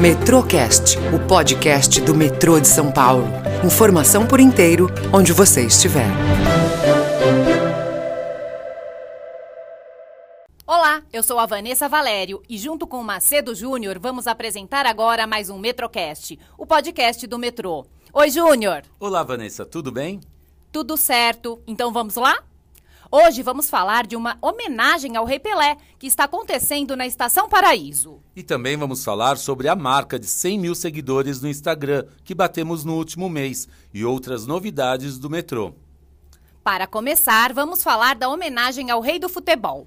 Metrocast, o podcast do metrô de São Paulo. Informação por inteiro, onde você estiver. Olá, eu sou a Vanessa Valério e junto com o Macedo Júnior vamos apresentar agora mais um Metrocast, o podcast do metrô. Oi, Júnior. Olá, Vanessa, tudo bem? Tudo certo. Então vamos lá? Hoje vamos falar de uma homenagem ao Rei Pelé, que está acontecendo na Estação Paraíso. E também vamos falar sobre a marca de 100 mil seguidores no Instagram, que batemos no último mês, e outras novidades do metrô. Para começar, vamos falar da homenagem ao Rei do Futebol.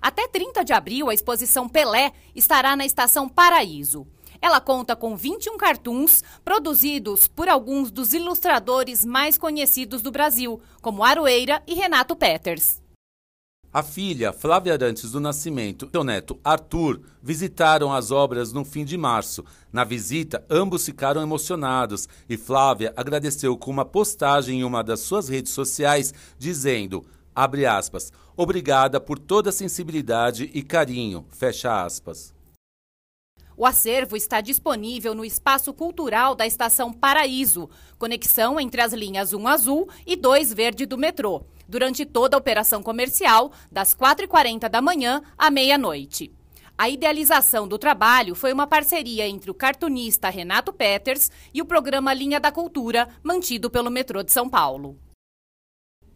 Até 30 de abril, a exposição Pelé estará na Estação Paraíso. Ela conta com 21 cartoons produzidos por alguns dos ilustradores mais conhecidos do Brasil, como Aroeira e Renato Peters. A filha, Flávia Arantes do Nascimento, e o neto, Arthur, visitaram as obras no fim de março. Na visita, ambos ficaram emocionados e Flávia agradeceu com uma postagem em uma das suas redes sociais, dizendo, abre aspas, obrigada por toda a sensibilidade e carinho, fecha aspas. O acervo está disponível no Espaço Cultural da Estação Paraíso, conexão entre as linhas 1 azul e 2 verde do metrô, durante toda a operação comercial, das 4h40 da manhã à meia-noite. A idealização do trabalho foi uma parceria entre o cartunista Renato Peters e o programa Linha da Cultura, mantido pelo metrô de São Paulo.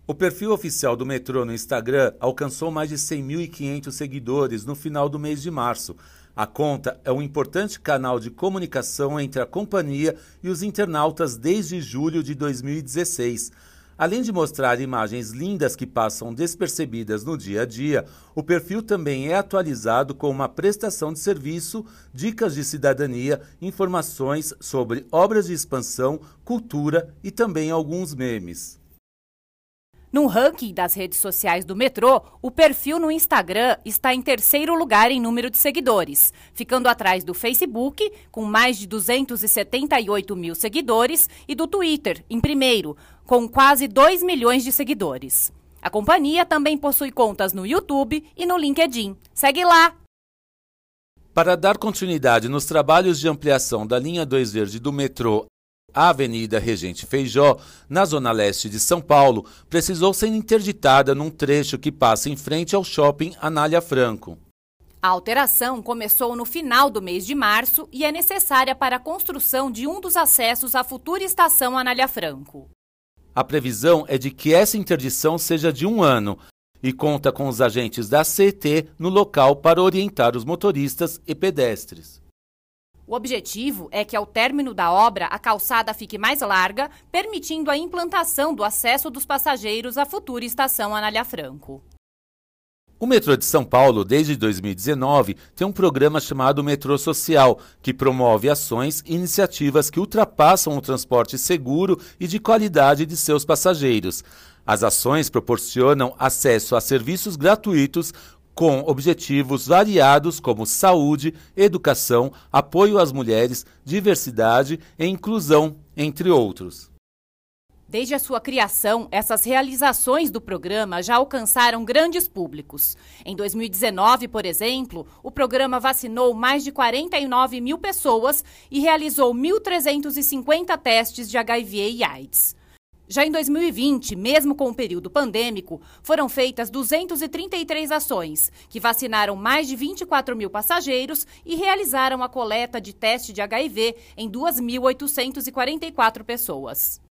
O perfil oficial do metrô no Instagram alcançou mais de 100.500 seguidores no final do mês de março. A conta é um importante canal de comunicação entre a companhia e os internautas desde julho de 2016. Além de mostrar imagens lindas que passam despercebidas no dia a dia, o perfil também é atualizado com uma prestação de serviço, dicas de cidadania, informações sobre obras de expansão, cultura e também alguns memes. No ranking das redes sociais do metrô, o perfil no Instagram está em terceiro lugar em número de seguidores, ficando atrás do Facebook, com mais de 278 mil seguidores, e do Twitter, em primeiro, com quase 2 milhões de seguidores. A companhia também possui contas no YouTube e no LinkedIn. Segue lá! Para dar continuidade nos trabalhos de ampliação da linha 2 verde do metrô a Avenida Regente Feijó, na zona leste de São Paulo, precisou ser interditada num trecho que passa em frente ao shopping Anália Franco. A alteração começou no final do mês de março e é necessária para a construção de um dos acessos à futura estação Anália Franco. A previsão é de que essa interdição seja de um ano e conta com os agentes da CT no local para orientar os motoristas e pedestres. O objetivo é que, ao término da obra, a calçada fique mais larga, permitindo a implantação do acesso dos passageiros à futura estação Anália Franco. O metrô de São Paulo, desde 2019, tem um programa chamado Metrô Social, que promove ações e iniciativas que ultrapassam o transporte seguro e de qualidade de seus passageiros. As ações proporcionam acesso a serviços gratuitos com objetivos variados como saúde, educação, apoio às mulheres, diversidade e inclusão, entre outros. Desde a sua criação, essas realizações do programa já alcançaram grandes públicos. Em 2019, por exemplo, o programa vacinou mais de 49 mil pessoas e realizou 1.350 testes de HIV e AIDS. Já em 2020, mesmo com o período pandêmico, foram feitas 233 ações, que vacinaram mais de 24 mil passageiros e realizaram a coleta de teste de HIV em 2.844 pessoas.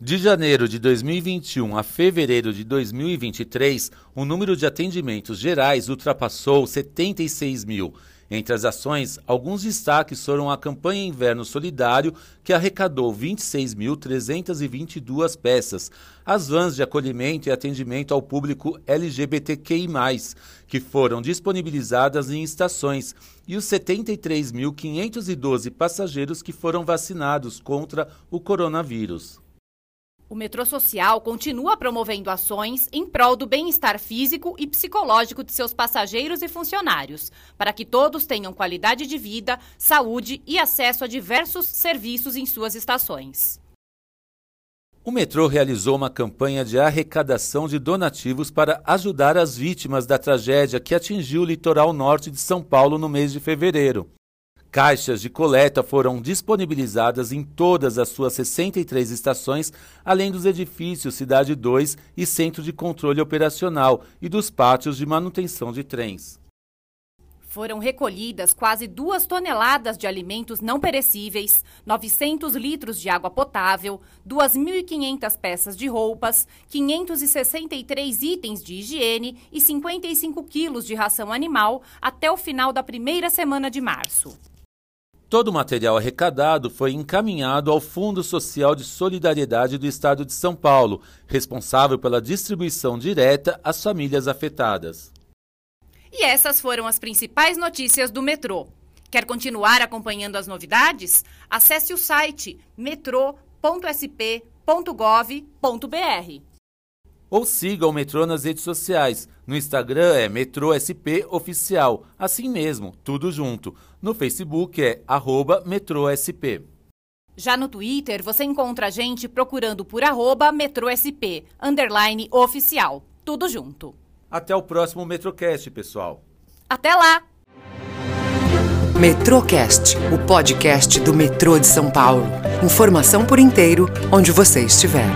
De janeiro de 2021 a fevereiro de 2023, o número de atendimentos gerais ultrapassou 76 mil entre as ações, alguns destaques foram a campanha Inverno Solidário, que arrecadou 26.322 peças, as vans de acolhimento e atendimento ao público LGBTQI, que foram disponibilizadas em estações, e os 73.512 passageiros que foram vacinados contra o coronavírus. O metrô social continua promovendo ações em prol do bem-estar físico e psicológico de seus passageiros e funcionários, para que todos tenham qualidade de vida, saúde e acesso a diversos serviços em suas estações. O metrô realizou uma campanha de arrecadação de donativos para ajudar as vítimas da tragédia que atingiu o litoral norte de São Paulo no mês de fevereiro. Caixas de coleta foram disponibilizadas em todas as suas 63 estações, além dos edifícios Cidade 2 e Centro de Controle Operacional e dos pátios de manutenção de trens. Foram recolhidas quase duas toneladas de alimentos não perecíveis, 900 litros de água potável, 2.500 peças de roupas, 563 itens de higiene e 55 quilos de ração animal até o final da primeira semana de março. Todo o material arrecadado foi encaminhado ao Fundo Social de Solidariedade do Estado de São Paulo, responsável pela distribuição direta às famílias afetadas. E essas foram as principais notícias do metrô. Quer continuar acompanhando as novidades? Acesse o site metrô.sp.gov.br. Ou siga o metrô nas redes sociais. No Instagram é Metrô SP Oficial, assim mesmo, tudo junto. No Facebook é arroba Metrô SP. Já no Twitter, você encontra a gente procurando por arroba Metrô SP, underline oficial. Tudo junto. Até o próximo Metrocast, pessoal. Até lá! Metrocast, o podcast do metrô de São Paulo. Informação por inteiro, onde você estiver.